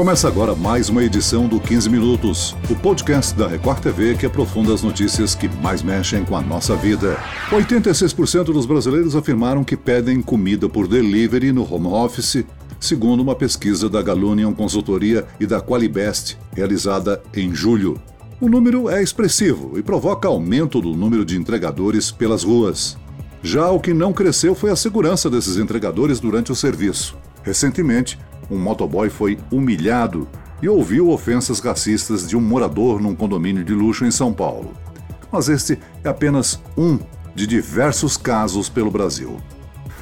Começa agora mais uma edição do 15 Minutos, o podcast da Record TV que aprofunda as notícias que mais mexem com a nossa vida. 86% dos brasileiros afirmaram que pedem comida por delivery no home office, segundo uma pesquisa da Galunion Consultoria e da Qualibest, realizada em julho. O número é expressivo e provoca aumento do número de entregadores pelas ruas. Já o que não cresceu foi a segurança desses entregadores durante o serviço. Recentemente, um motoboy foi humilhado e ouviu ofensas racistas de um morador num condomínio de luxo em São Paulo. Mas este é apenas um de diversos casos pelo Brasil.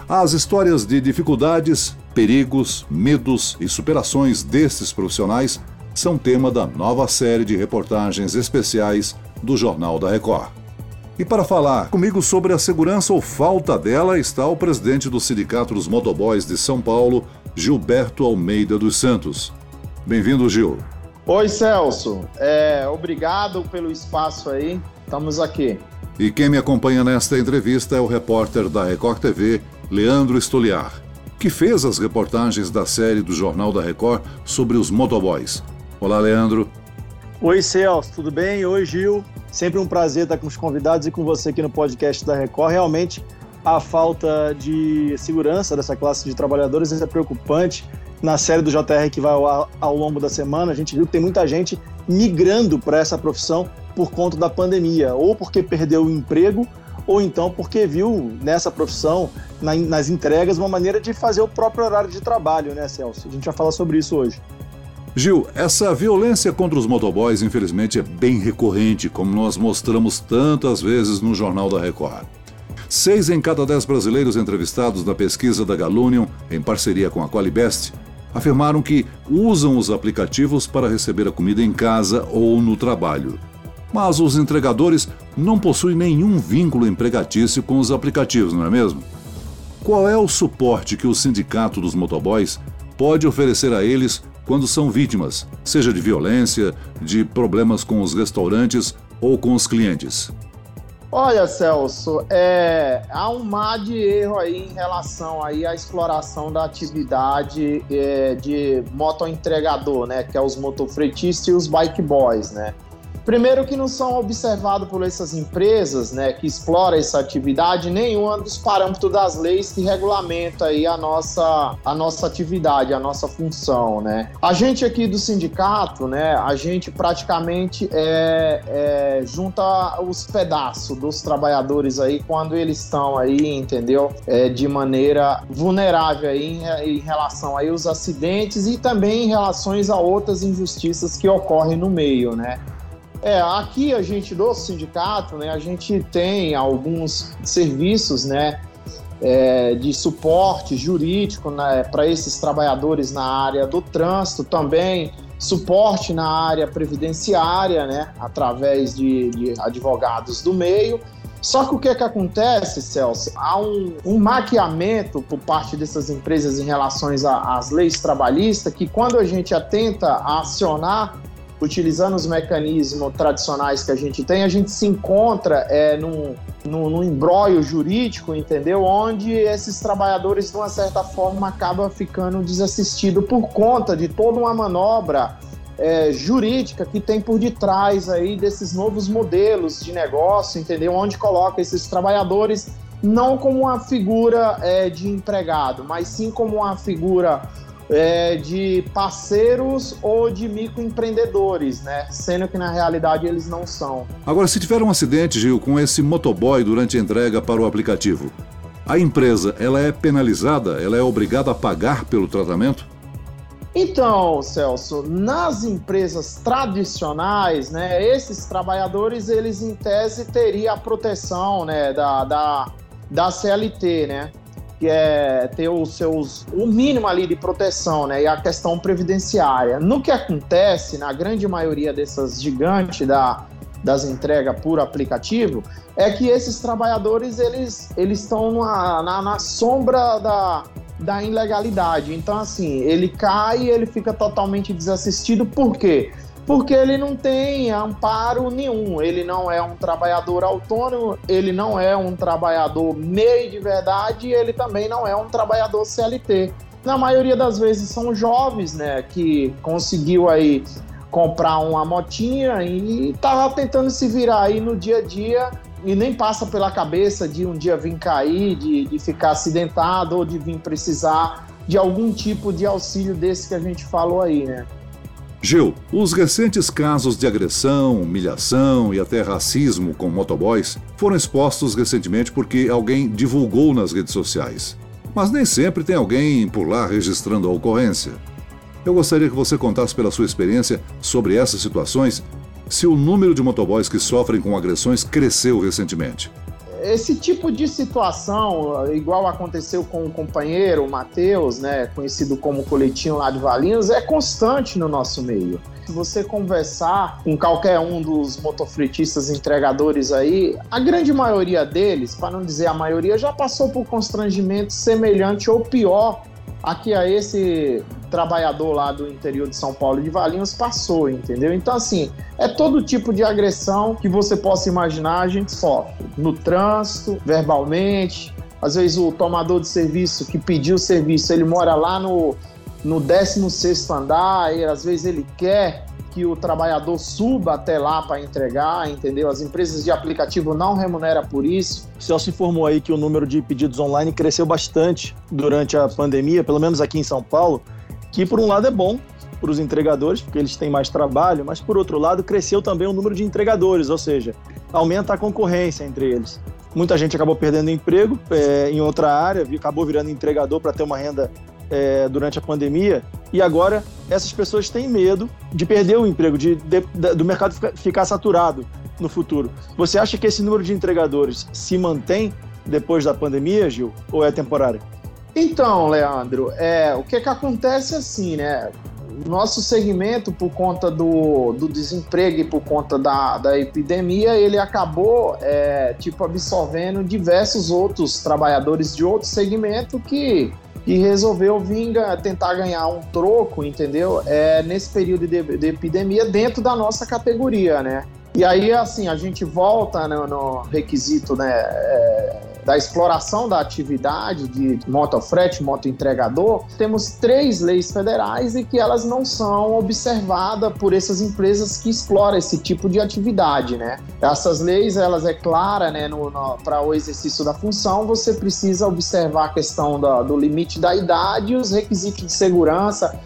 As histórias de dificuldades, perigos, medos e superações destes profissionais são tema da nova série de reportagens especiais do Jornal da Record. E para falar comigo sobre a segurança ou falta dela está o presidente do Sindicato dos Motoboys de São Paulo, Gilberto Almeida dos Santos. Bem-vindo, Gil. Oi, Celso. É, obrigado pelo espaço aí. Estamos aqui. E quem me acompanha nesta entrevista é o repórter da Record TV, Leandro Estoliar, que fez as reportagens da série do Jornal da Record sobre os motoboys. Olá, Leandro. Oi, Celso, tudo bem? Oi, Gil. Sempre um prazer estar com os convidados e com você aqui no podcast da Record. Realmente, a falta de segurança dessa classe de trabalhadores é preocupante. Na série do JR que vai ao, ao longo da semana, a gente viu que tem muita gente migrando para essa profissão por conta da pandemia, ou porque perdeu o emprego, ou então porque viu nessa profissão, na, nas entregas, uma maneira de fazer o próprio horário de trabalho, né, Celso? A gente vai falar sobre isso hoje. Gil, essa violência contra os motoboys, infelizmente, é bem recorrente, como nós mostramos tantas vezes no Jornal da Record. Seis em cada dez brasileiros entrevistados na pesquisa da Galunion, em parceria com a Qualibest, afirmaram que usam os aplicativos para receber a comida em casa ou no trabalho. Mas os entregadores não possuem nenhum vínculo empregatício com os aplicativos, não é mesmo? Qual é o suporte que o sindicato dos motoboys pode oferecer a eles quando são vítimas, seja de violência, de problemas com os restaurantes ou com os clientes? Olha, Celso, é, há um mar de erro aí em relação aí à exploração da atividade é, de motoentregador, né? Que é os motofretistas e os bike boys, né? Primeiro que não são observados por essas empresas, né, que exploram essa atividade, nenhum dos parâmetros das leis que regulamenta aí a nossa, a nossa atividade, a nossa função, né. A gente aqui do sindicato, né, a gente praticamente é, é, junta os pedaços dos trabalhadores aí quando eles estão aí, entendeu, é, de maneira vulnerável aí em, em relação aí aos acidentes e também em relações a outras injustiças que ocorrem no meio, né. É, aqui a gente do sindicato, né, a gente tem alguns serviços, né, é, de suporte jurídico né, para esses trabalhadores na área do trânsito, também suporte na área previdenciária, né, através de, de advogados do meio. Só que o que, é que acontece, Celso? Há um, um maquiamento por parte dessas empresas em relação às leis trabalhistas que, quando a gente atenta a acionar utilizando os mecanismos tradicionais que a gente tem, a gente se encontra é, num, num, num jurídico, entendeu? Onde esses trabalhadores, de uma certa forma, acabam ficando desassistidos por conta de toda uma manobra é, jurídica que tem por detrás aí desses novos modelos de negócio, entendeu? Onde coloca esses trabalhadores não como uma figura é, de empregado, mas sim como uma figura é, de parceiros ou de microempreendedores, né? Sendo que na realidade eles não são. Agora, se tiver um acidente, Gil, com esse motoboy durante a entrega para o aplicativo, a empresa ela é penalizada? Ela é obrigada a pagar pelo tratamento? Então, Celso, nas empresas tradicionais, né, esses trabalhadores, eles em tese teriam a proteção, né, da, da, da CLT, né? Que é ter os seus o mínimo ali de proteção, né, e a questão previdenciária. No que acontece na grande maioria dessas gigantes da das entregas por aplicativo, é que esses trabalhadores eles eles estão na, na, na sombra da, da ilegalidade. Então, assim, ele cai ele fica totalmente desassistido. Por quê? Ele não tem amparo nenhum. Ele não é um trabalhador autônomo, ele não é um trabalhador meio de verdade ele também não é um trabalhador CLT. na maioria das vezes são jovens, né, que conseguiu aí comprar uma motinha e tava tentando se virar aí no dia a dia e nem passa pela cabeça de um dia vir cair, de, de ficar acidentado ou de vir precisar de algum tipo de auxílio desse que a gente falou aí, né? Gil, os recentes casos de agressão, humilhação e até racismo com motoboys foram expostos recentemente porque alguém divulgou nas redes sociais. Mas nem sempre tem alguém por lá registrando a ocorrência. Eu gostaria que você contasse pela sua experiência sobre essas situações se o número de motoboys que sofrem com agressões cresceu recentemente. Esse tipo de situação, igual aconteceu com o companheiro, Matheus, né, conhecido como Coletinho lá de Valinhos, é constante no nosso meio. Se você conversar com qualquer um dos motofretistas entregadores aí, a grande maioria deles, para não dizer a maioria, já passou por constrangimento semelhante ou pior aqui a esse trabalhador lá do interior de São Paulo de Valinhos passou, entendeu? Então, assim, é todo tipo de agressão que você possa imaginar, a gente sofre. No trânsito, verbalmente, às vezes o tomador de serviço que pediu o serviço, ele mora lá no, no 16 andar, e às vezes ele quer que o trabalhador suba até lá para entregar, entendeu? As empresas de aplicativo não remuneram por isso. O Celso informou aí que o número de pedidos online cresceu bastante durante a pandemia, pelo menos aqui em São Paulo, que por um lado é bom para os entregadores, porque eles têm mais trabalho, mas por outro lado cresceu também o número de entregadores, ou seja, aumenta a concorrência entre eles. Muita gente acabou perdendo emprego é, em outra área, acabou virando entregador para ter uma renda é, durante a pandemia e agora essas pessoas têm medo de perder o emprego, de, de, de, do mercado ficar saturado no futuro. Você acha que esse número de entregadores se mantém depois da pandemia, Gil, ou é temporário? Então, Leandro, é, o que, que acontece assim, né? Nosso segmento, por conta do, do desemprego e por conta da, da epidemia, ele acabou, é, tipo, absorvendo diversos outros trabalhadores de outro segmento que e resolveu vir tentar ganhar um troco, entendeu? É, nesse período de, de, epidemia dentro da nossa categoria, né? E aí, assim, a gente volta no, no requisito, né? É, da exploração da atividade de motofrete, motoentregador, temos três leis federais e que elas não são observadas por essas empresas que exploram esse tipo de atividade, né? Essas leis, elas é clara, né, para o exercício da função, você precisa observar a questão da, do limite da idade e os requisitos de segurança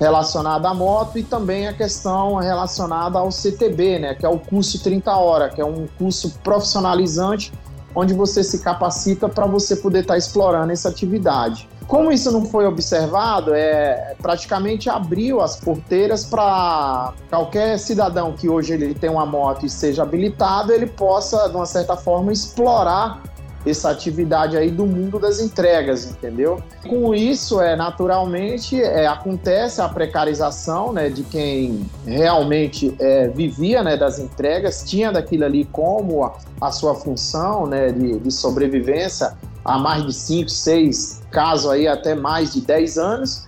relacionada à moto e também a questão relacionada ao CTB, né, que é o curso 30 horas, que é um curso profissionalizante onde você se capacita para você poder estar tá explorando essa atividade. Como isso não foi observado, é praticamente abriu as porteiras para qualquer cidadão que hoje ele tem uma moto e seja habilitado, ele possa, de uma certa forma, explorar essa atividade aí do mundo das entregas, entendeu? Com isso, é naturalmente é, acontece a precarização, né, de quem realmente é, vivia, né, das entregas, tinha daquilo ali como a, a sua função, né, de, de sobrevivência há mais de 5, 6, caso aí até mais de 10 anos.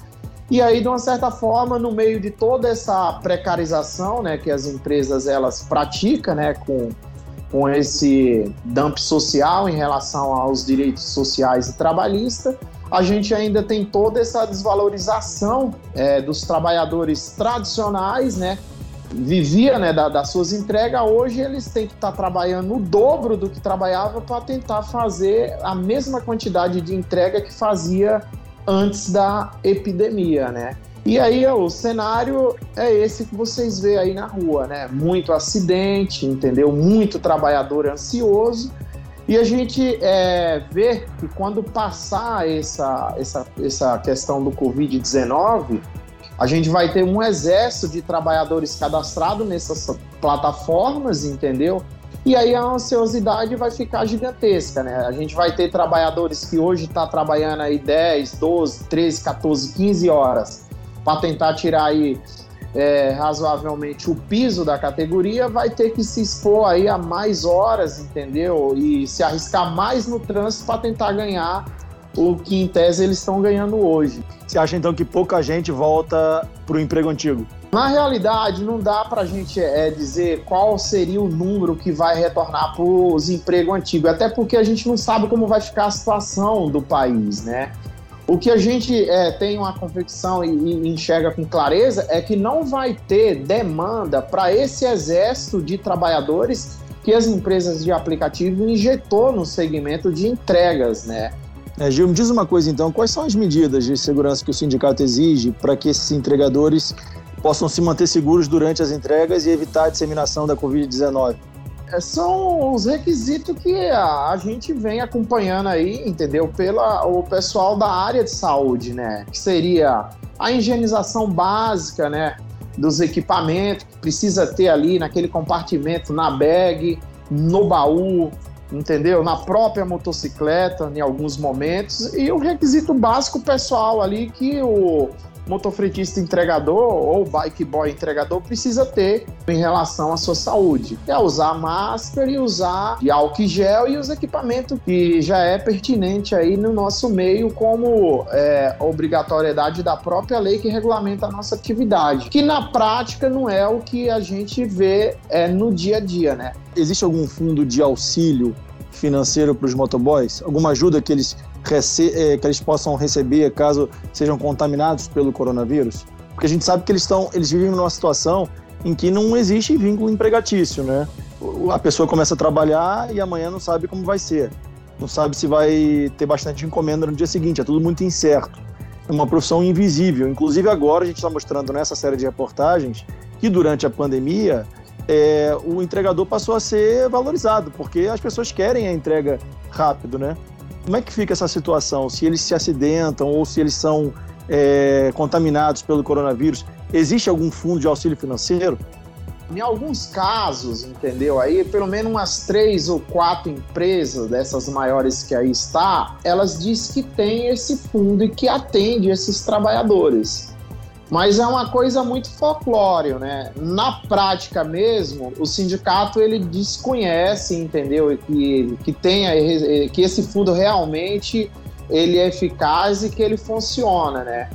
E aí, de uma certa forma, no meio de toda essa precarização, né, que as empresas elas praticam, né, com com esse dump social em relação aos direitos sociais e trabalhistas, a gente ainda tem toda essa desvalorização é, dos trabalhadores tradicionais, né? Vivia né, da, das suas entregas, hoje eles têm que estar trabalhando o dobro do que trabalhava para tentar fazer a mesma quantidade de entrega que fazia antes da epidemia, né? E aí o cenário é esse que vocês vê aí na rua, né? Muito acidente, entendeu? Muito trabalhador ansioso. E a gente é, vê que quando passar essa, essa, essa questão do Covid-19, a gente vai ter um exército de trabalhadores cadastrados nessas plataformas, entendeu? E aí a ansiosidade vai ficar gigantesca, né? A gente vai ter trabalhadores que hoje estão tá trabalhando aí 10, 12, 13, 14, 15 horas para tentar tirar aí é, razoavelmente o piso da categoria, vai ter que se expor aí a mais horas, entendeu? E se arriscar mais no trânsito para tentar ganhar o que em tese eles estão ganhando hoje. Você acha então que pouca gente volta para o emprego antigo? Na realidade, não dá para a gente é, dizer qual seria o número que vai retornar para os empregos antigos, até porque a gente não sabe como vai ficar a situação do país, né? O que a gente é, tem uma convicção e, e enxerga com clareza é que não vai ter demanda para esse exército de trabalhadores que as empresas de aplicativo injetou no segmento de entregas, né? É, Gil, me diz uma coisa então, quais são as medidas de segurança que o sindicato exige para que esses entregadores possam se manter seguros durante as entregas e evitar a disseminação da Covid-19? É, são os requisitos que a, a, gente vem acompanhando aí, entendeu? Pela o pessoal da área de saúde, né? Que seria a higienização básica, né? Dos equipamentos que precisa ter ali naquele compartimento, na bag, no baú, entendeu? Na própria motocicleta, em alguns momentos, e o requisito básico pessoal ali que o motofretista entregador ou bike boy entregador precisa ter em relação à sua saúde. É usar máscara e usar álcool gel e os equipamentos que já é pertinente aí no nosso meio como é, obrigatoriedade da própria lei que regulamenta a nossa atividade, que na prática não é o que a gente vê é, no dia a dia, né? Existe algum fundo de auxílio financeiro para os motoboys? Alguma ajuda que eles é, que eles possam receber caso sejam contaminados pelo coronavírus? Porque a gente sabe que eles estão, eles vivem numa situação em que não existe vínculo empregatício, né? A pessoa começa a trabalhar e amanhã não sabe como vai ser, não sabe se vai ter bastante encomenda no dia seguinte, é tudo muito incerto. É uma profissão invisível. Inclusive agora a gente está mostrando nessa série de reportagens que durante a pandemia é, o entregador passou a ser valorizado, porque as pessoas querem a entrega rápido, né? Como é que fica essa situação? Se eles se acidentam ou se eles são é, contaminados pelo coronavírus, existe algum fundo de auxílio financeiro? Em alguns casos, entendeu? Aí, pelo menos umas três ou quatro empresas dessas maiores que aí está, elas dizem que tem esse fundo e que atende esses trabalhadores. Mas é uma coisa muito folclórica, né? Na prática mesmo, o sindicato ele desconhece, entendeu? Que, que tenha que esse fundo realmente ele é eficaz e que ele funciona, né?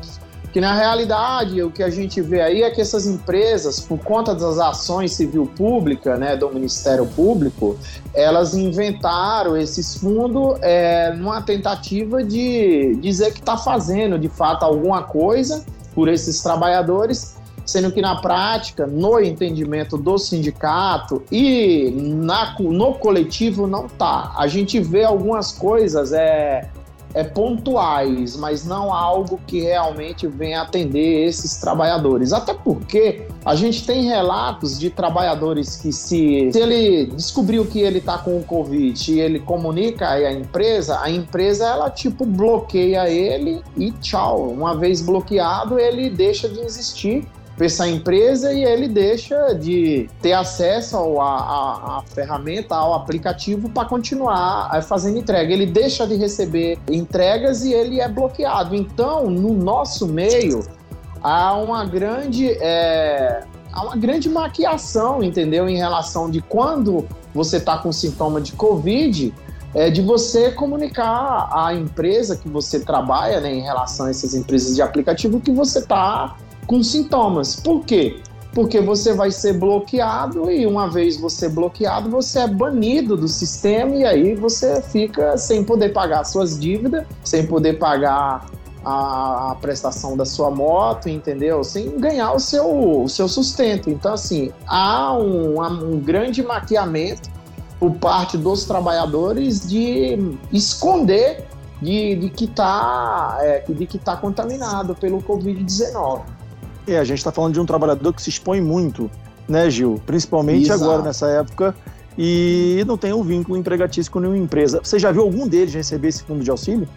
Que na realidade o que a gente vê aí é que essas empresas, por conta das ações civil pública, né, do Ministério Público, elas inventaram esses fundos é, numa tentativa de dizer que está fazendo de fato alguma coisa por esses trabalhadores, sendo que na prática, no entendimento do sindicato e na, no coletivo não tá. A gente vê algumas coisas é, é pontuais, mas não algo que realmente venha atender esses trabalhadores. Até porque a gente tem relatos de trabalhadores que se, se ele descobriu que ele está com o Covid e ele comunica à empresa, a empresa ela tipo bloqueia ele e tchau. Uma vez bloqueado, ele deixa de existir essa empresa e ele deixa de ter acesso à ferramenta, ao aplicativo para continuar eh, fazendo entrega. Ele deixa de receber entregas e ele é bloqueado. Então, no nosso meio, há uma grande. É, há uma grande maquiação, entendeu? Em relação de quando você está com sintoma de Covid, é de você comunicar à empresa que você trabalha, né, em relação a essas empresas de aplicativo, que você está com sintomas. Por quê? Porque você vai ser bloqueado e uma vez você bloqueado, você é banido do sistema e aí você fica sem poder pagar suas dívidas, sem poder pagar a, prestação da sua moto, entendeu? Sem ganhar o seu, o seu sustento. Então, assim, há um, um grande maquiamento por parte dos trabalhadores de esconder de, de que está é, de que tá contaminado pelo Covid-19. É, a gente está falando de um trabalhador que se expõe muito, né, Gil? Principalmente Exato. agora, nessa época, e não tem um vínculo empregatício com nenhuma empresa. Você já viu algum deles receber esse fundo de auxílio?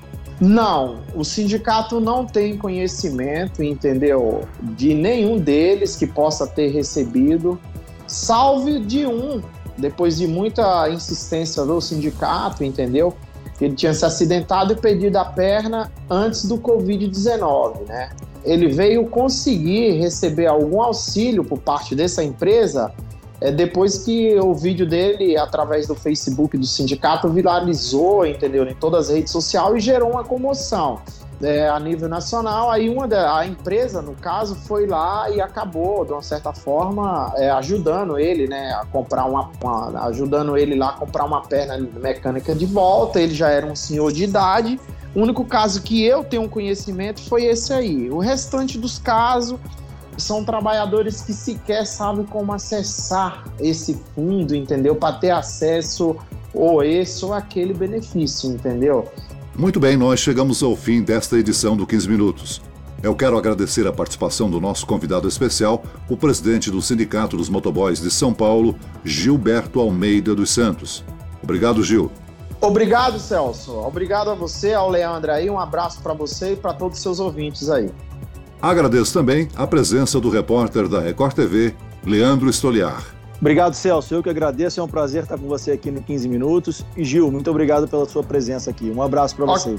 Não, o sindicato não tem conhecimento, entendeu? De nenhum deles que possa ter recebido, salve de um, depois de muita insistência do sindicato, entendeu? Ele tinha se acidentado e perdido a perna antes do Covid-19, né? Ele veio conseguir receber algum auxílio por parte dessa empresa é, depois que o vídeo dele, através do Facebook do sindicato, viralizou, entendeu? Em todas as redes sociais e gerou uma comoção. É, a nível nacional. Aí uma da, a empresa, no caso, foi lá e acabou, de uma certa forma, é, ajudando ele, né, a comprar uma, uma, ajudando ele lá a comprar uma perna mecânica de volta. Ele já era um senhor de idade. O único caso que eu tenho conhecimento foi esse aí. O restante dos casos são trabalhadores que sequer sabem como acessar esse fundo, entendeu? Para ter acesso ou esse ou aquele benefício, entendeu? Muito bem, nós chegamos ao fim desta edição do 15 Minutos. Eu quero agradecer a participação do nosso convidado especial, o presidente do Sindicato dos Motoboys de São Paulo, Gilberto Almeida dos Santos. Obrigado, Gil. Obrigado, Celso. Obrigado a você, ao Leandro aí. Um abraço para você e para todos os seus ouvintes aí. Agradeço também a presença do repórter da Record TV, Leandro Estoliar. Obrigado, Celso. Eu que agradeço. É um prazer estar com você aqui no 15 Minutos. E Gil, muito obrigado pela sua presença aqui. Um abraço para você.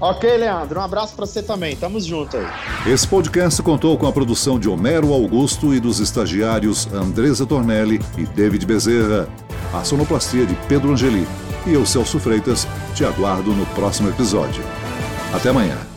Ok, Leandro. Um abraço para você também. Tamo junto aí. Esse podcast contou com a produção de Homero Augusto e dos estagiários Andresa Tornelli e David Bezerra. A sonoplastia de Pedro Angeli. E eu, Celso Freitas, te aguardo no próximo episódio. Até amanhã.